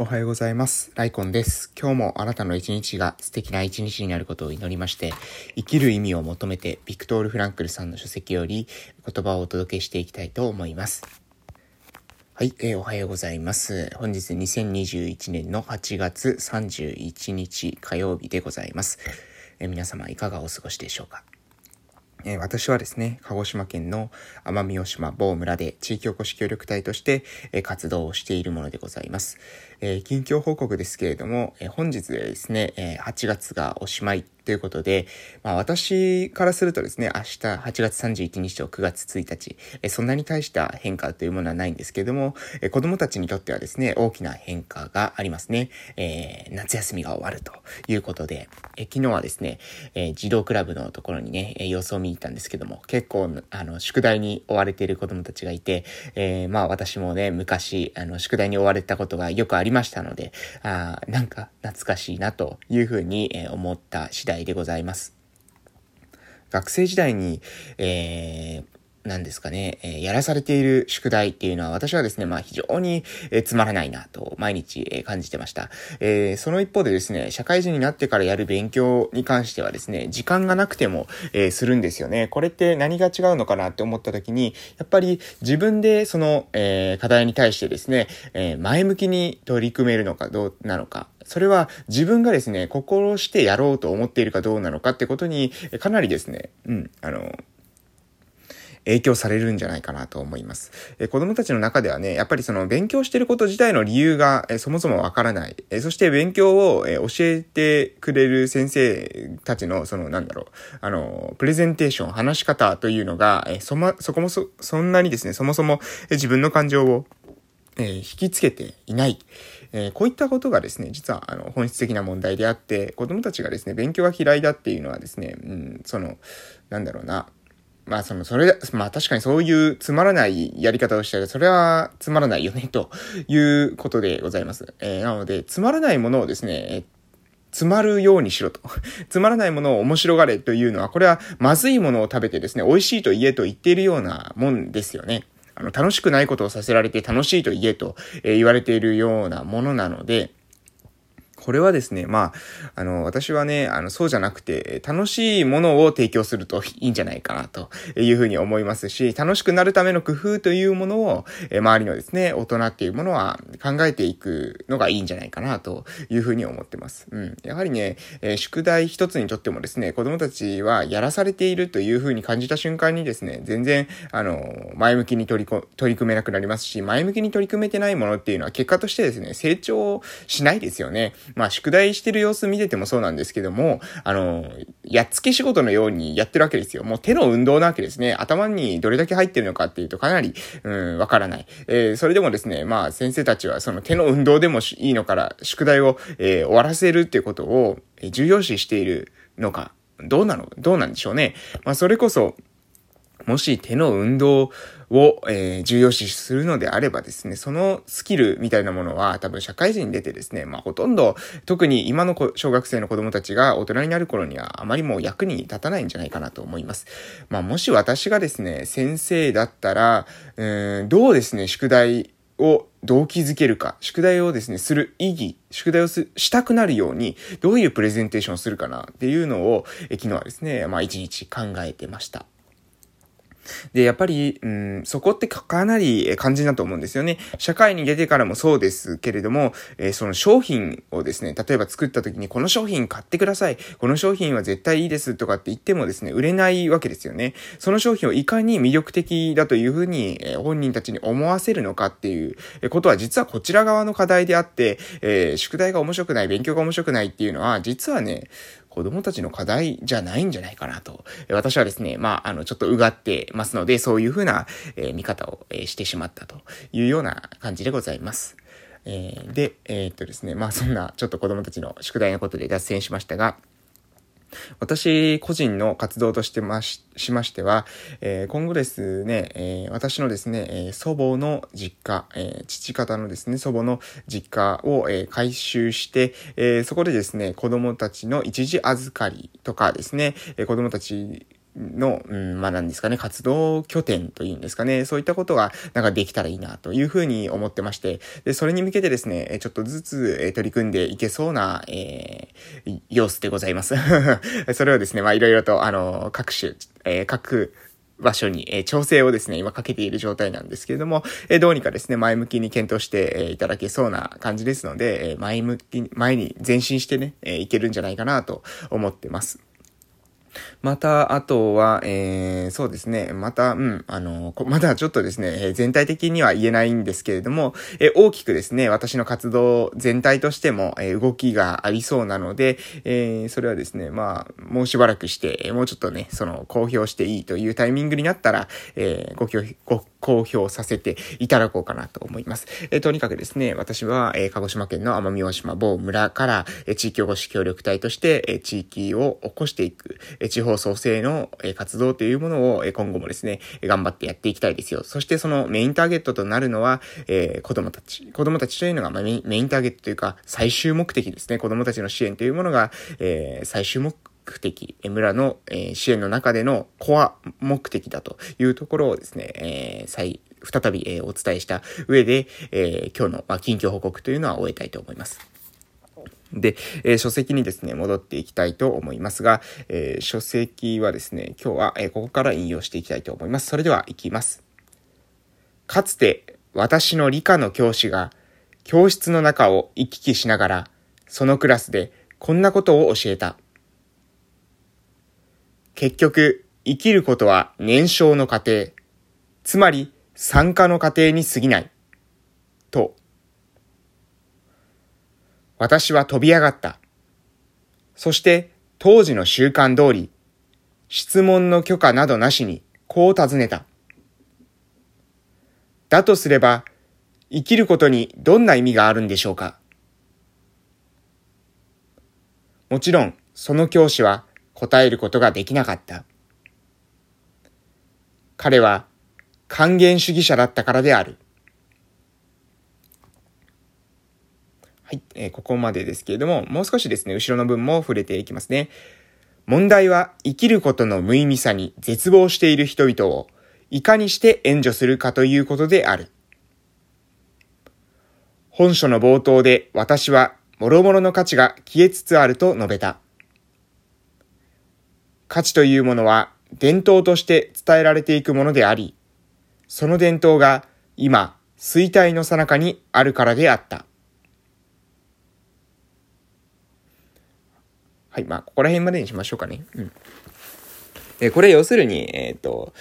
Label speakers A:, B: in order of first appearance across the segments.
A: おはようございます。ライコンです。今日もあなたの一日が素敵な一日になることを祈りまして、生きる意味を求めてビクトール・フランクルさんの書籍より言葉をお届けしていきたいと思います。はい、えー、おはようございます。本日2021年の8月31日火曜日でございます。えー、皆様いかがお過ごしでしょうか？え私はですね、鹿児島県の奄美大島某村で地域おこし協力隊として、え活動をしているものでございます。え近況報告ですけれども、え本日でですね、え8月がおしまいということで、まあ私からするとですね、明日8月31日と9月1日、そんなに大した変化というものはないんですけれども、え子供たちにとってはですね、大きな変化がありますね。えー、夏休みが終わるということで、え昨日はですね、え児童クラブのところにね、様子を見に行ったんですけども、結構、あの、宿題に追われている子供たちがいて、えー、まあ私もね、昔、あの、宿題に追われたことがよくありましたので、あなんか懐かしいなというふうに、思った次第代でございます。学生時代に、えー、なんですかね、えー、やらされている宿題っていうのは私はですね、まあ非常に、えー、つまらないなと毎日、えー、感じてました、えその一方でですね、社会人になってからやる勉強に関してはですね、時間がなくても、えするんですよね。これって何が違うのかなって思った時に、やっぱり自分でその、え課題に対してですね、え前向きに取り組めるのかどうなのか、それは自分がですね、心してやろうと思っているかどうなのかってことに、かなりですね、うん、あの、影響されるんじゃないかなと思います。え子供たちの中ではね、やっぱりその勉強してること自体の理由が、えそもそもわからない。えそして勉強を、え教えてくれる先生たちの、そのなんだろう、あの、プレゼンテーション、話し方というのが、えそま、そこもそ、そんなにですね、そもそも、え自分の感情を、えー、引きつけていない。え、こういったことがですね、実はあの本質的な問題であって、子供たちがですね、勉強が嫌いだっていうのはですね、うん、その、なんだろうな、まあその、それ、まあ確かにそういうつまらないやり方をしたら、それはつまらないよね、ということでございます。えー、なので、つまらないものをですね、つまるようにしろと。つまらないものを面白がれというのは、これはまずいものを食べてですね、美味しいと言えと言っているようなもんですよね。あの、楽しくないことをさせられて楽しいと言えと、え、言われているようなものなので、これはですね、まあ、あの、私はね、あの、そうじゃなくて、楽しいものを提供するといいんじゃないかな、というふうに思いますし、楽しくなるための工夫というものを、え周りのですね、大人っていうものは考えていくのがいいんじゃないかな、というふうに思ってます。うん。やはりね、え宿題一つにとってもですね、子供たちはやらされているというふうに感じた瞬間にですね、全然、あの、前向きに取りこ、取り組めなくなりますし、前向きに取り組めてないものっていうのは結果としてですね、成長しないですよね。まあ、宿題してる様子見ててもそうなんですけども、あの、やっつけ仕事のようにやってるわけですよ。もう手の運動なわけですね。頭にどれだけ入ってるのかっていうとかなり、うん、わからない。えー、それでもですね、まあ先生たちはその手の運動でもいいのから、宿題を、えー、終わらせるっていうことを重要視しているのか、どうなのどうなんでしょうね。まあそれこそ、もし手の運動を、えー、重要視するのであればですね、そのスキルみたいなものは多分社会人に出てですね、まあほとんど、特に今の小学生の子供たちが大人になる頃にはあまりもう役に立たないんじゃないかなと思います。まあもし私がですね、先生だったら、うん、どうですね、宿題を動機づけるか、宿題をですね、する意義、宿題をしたくなるように、どういうプレゼンテーションをするかなっていうのを、え昨日はですね、まあ一日考えてました。で、やっぱり、うん、そこってかなり肝心だと思うんですよね。社会に出てからもそうですけれども、えー、その商品をですね、例えば作った時にこの商品買ってください。この商品は絶対いいですとかって言ってもですね、売れないわけですよね。その商品をいかに魅力的だというふうに、えー、本人たちに思わせるのかっていうことは実はこちら側の課題であって、えー、宿題が面白くない、勉強が面白くないっていうのは、実はね、子供たちの課題じゃないんじゃないかなと。私はですね、まあ、あの、ちょっとうがってますので、そういうふうな、えー、見方を、えー、してしまったというような感じでございます。えー、で、えー、っとですね、まあ、そんな、ちょっと子供たちの宿題のことで脱線しましたが、私個人の活動としてまし、しましては、えー、今後ですね、えー、私のですね、え、祖母の実家、え父方のですね、祖母の実家を、え回収して、えそこでですね、子供たちの一時預かりとかですね、え子供たちの、うん、まあなんですかね、活動拠点というんですかね、そういったことがなんかできたらいいなというふうに思ってまして、で、それに向けてですね、ちょっとずつ、え取り組んでいけそうな、えー、様子でございます。それをですね、まあいろいろと、あの、各種、えー、各、場所に、え、調整をですね、今かけている状態なんですけれども、え、どうにかですね、前向きに検討して、え、いただけそうな感じですので、え前向き、前に前進してね、えいけるんじゃないかなと思ってます。また、あとは、えー、そうですね。また、うん、あの、まだちょっとですね、えー、全体的には言えないんですけれども、えー、大きくですね、私の活動全体としても、えー、動きがありそうなので、えー、それはですね、まあ、もうしばらくして、もうちょっとね、その、公表していいというタイミングになったら、えー、ごご公表させていただこうかなと思います。えー、とにかくですね、私は、えー、鹿児島県の奄美大島某村から、えー、地域おこし協力隊として、えー、地域を起こしていく、地方創生の、活動というものを、今後もですね、頑張ってやっていきたいですよ。そしてそのメインターゲットとなるのは、えー、子供たち。子供たちというのが、まあ、メインターゲットというか、最終目的ですね。子供たちの支援というものが、えー、最終目的、村の、え支援の中でのコア目的だというところをですね、え再、再び、えお伝えした上で、え今日の、ま近況報告というのは終えたいと思います。で、えー、書籍にですね、戻っていきたいと思いますが、えー、書籍はですね、今日は、えー、ここから引用していきたいと思います。それでは、いきます。かつて、私の理科の教師が、教室の中を行き来しながら、そのクラスでこんなことを教えた。結局、生きることは燃焼の過程、つまり酸化の過程に過ぎない。と。私は飛び上がった。そして当時の習慣通り、質問の許可などなしにこう尋ねた。だとすれば、生きることにどんな意味があるんでしょうか？もちろん、その教師は答えることができなかった。彼は還元主義者だったからである。はい、えー、ここまでですけれども、もう少しですね、後ろの文も触れていきますね。問題は生きることの無意味さに絶望している人々をいかにして援助するかということである。本書の冒頭で私は諸々の価値が消えつつあると述べた。価値というものは伝統として伝えられていくものであり、その伝統が今、衰退の最中にあるからであった。はい、まあ、ここら辺までにしましょうかね。うん。えこれ要するに、えっ、ー、と、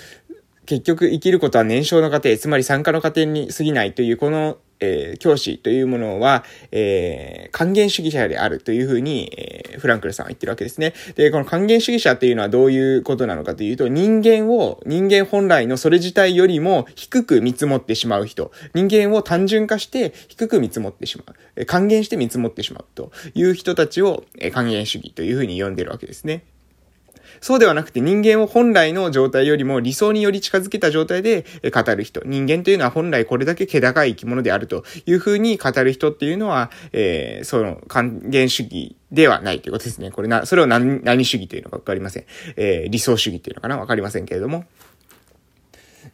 A: 結局生きることは燃焼の過程、つまり酸化の過程に過ぎないという、このえー、教師というものは、えー、還元主義者であるというふうに、えー、フランクルさんは言ってるわけですね。で、この還元主義者っていうのはどういうことなのかというと、人間を、人間本来のそれ自体よりも低く見積もってしまう人、人間を単純化して低く見積もってしまう、還元して見積もってしまうという人たちを、え、還元主義というふうに呼んでるわけですね。そうではなくて人間を本来の状態よりも理想により近づけた状態で語る人。人間というのは本来これだけ気高い生き物であるというふうに語る人っていうのは、えー、その還元主義ではないということですね。これな、それを何、何主義というのかわかりません。えー、理想主義というのかなわかりませんけれども。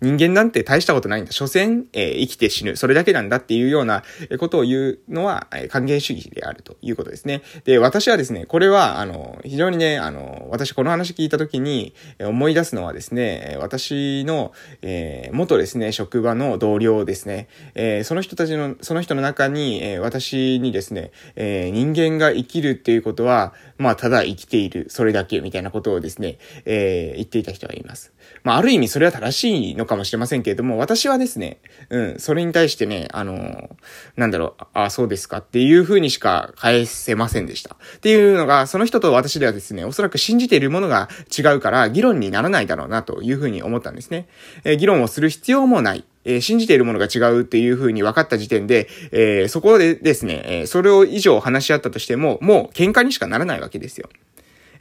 A: 人間なんて大したことないんだ。所詮、えー、生きて死ぬ。それだけなんだっていうようなことを言うのは、えー、還元主義であるということですね。で、私はですね、これは、あの、非常にね、あの、私この話聞いたときに思い出すのはですね、私の、えー、元ですね、職場の同僚ですね、えー、その人たちの、その人の中に、え、私にですね、え、人間が生きるっていうことは、まあ、ただ生きている、それだけみたいなことをですね、え、言っていた人がいます。まあ、ある意味それは正しいのかもしれませんけれども、私はですね、うん、それに対してね、あの、なんだろう、あ、そうですかっていう風にしか返せませんでした。っていうのが、その人と私ではですね、おそらく信じているものが違うから、議論にならないだろうなという風に思ったんですね。えー、議論をする必要もない。えー、信じているものが違うっていう風に分かった時点で、えー、そこでですね、えそれを以上話し合ったとしても、もう喧嘩にしかならないわけですよ。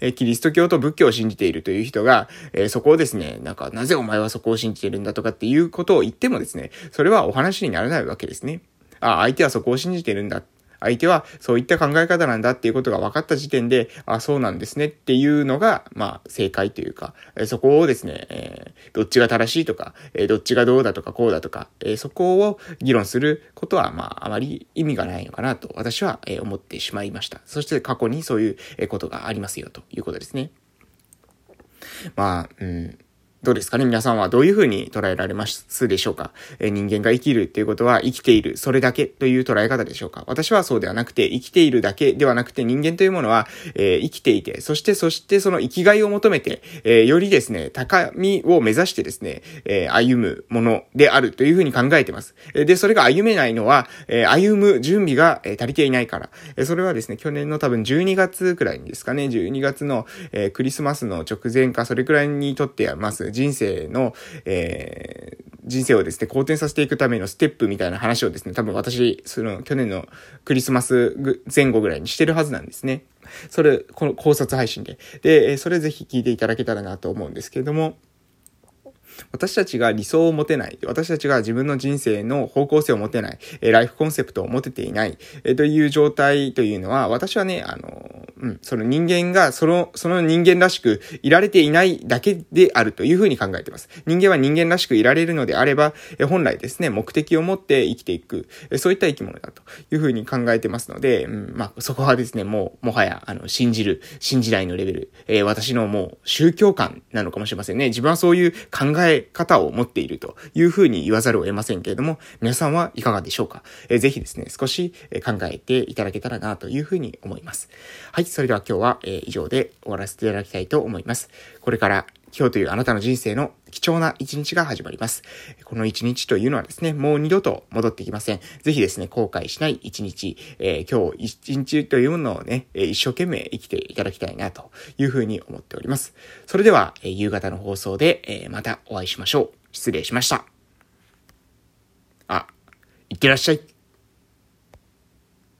A: えキリスト教と仏教を信じているという人が、えそこをですね、なんか、なぜお前はそこを信じてるんだとかっていうことを言ってもですね、それはお話にならないわけですね。あ、相手はそこを信じてるんだ。相手はそういった考え方なんだっていうことが分かった時点で、あ、そうなんですねっていうのが、まあ、正解というか、そこをですね、えー、どっちが正しいとか、えー、どっちがどうだとかこうだとか、えー、そこを議論することは、まあ、あまり意味がないのかなと私は、え思ってしまいました。そして過去にそういうことがありますよということですね。まあ、うん、どうですかね？皆さんはどういうふうに捉えられますでしょうか、えー、人間が生きるっていうことは生きている、それだけという捉え方でしょうか？私はそうではなくて、生きているだけではなくて人間というものは、えー、生きていて、そしてそしてその生きがいを求めて、えー、よりですね、高みを目指してですね、え歩むものであるというふうに考えてます。で、それが歩めないのは、え歩む準備が、え足りていないから。えそれはですね、去年の多分12月くらいですかね、12月の、えクリスマスの直前か、それくらいにとってます。人生の、えー、人生をですね、好転させていくためのステップみたいな話をですね、多分私、その、去年のクリスマス前後ぐらいにしてるはずなんですね。それ、この考察配信で。で、それぜひ聞いていただけたらなと思うんですけれども、私たちが理想を持てない、私たちが自分の人生の方向性を持てない、えライフコンセプトを持てていない、えという状態というのは、私はね、あの、うん、その人間が、その、その人間らしくいられていないだけであるというふうに考えています。人間は人間らしくいられるのであれば、え本来ですね、目的を持って生きていく、えそういった生き物だというふうに考えてますので、うん、まあ、そこはですね、もう、もはや、あの、信じる、信じないのレベル、え、私のもう、宗教観なのかもしれませんね。自分はそういう考ええ方を持っているというふうに言わざるを得ませんけれども、皆さんはいかがでしょうか、えー、ぜひですね、少し考えていただけたらなというふうに思います。はい、それでは今日は、え以上で終わらせていただきたいと思います。これから今日というあなたの人生の貴重な一日が始まります。この一日というのはですね、もう二度と戻ってきません。ぜひですね、後悔しない一日、えー、今日一日というものをね、一生懸命生きていただきたいなというふうに思っております。それでは、え夕方の放送で、えまたお会いしましょう。失礼しました。あ、いってらっしゃい。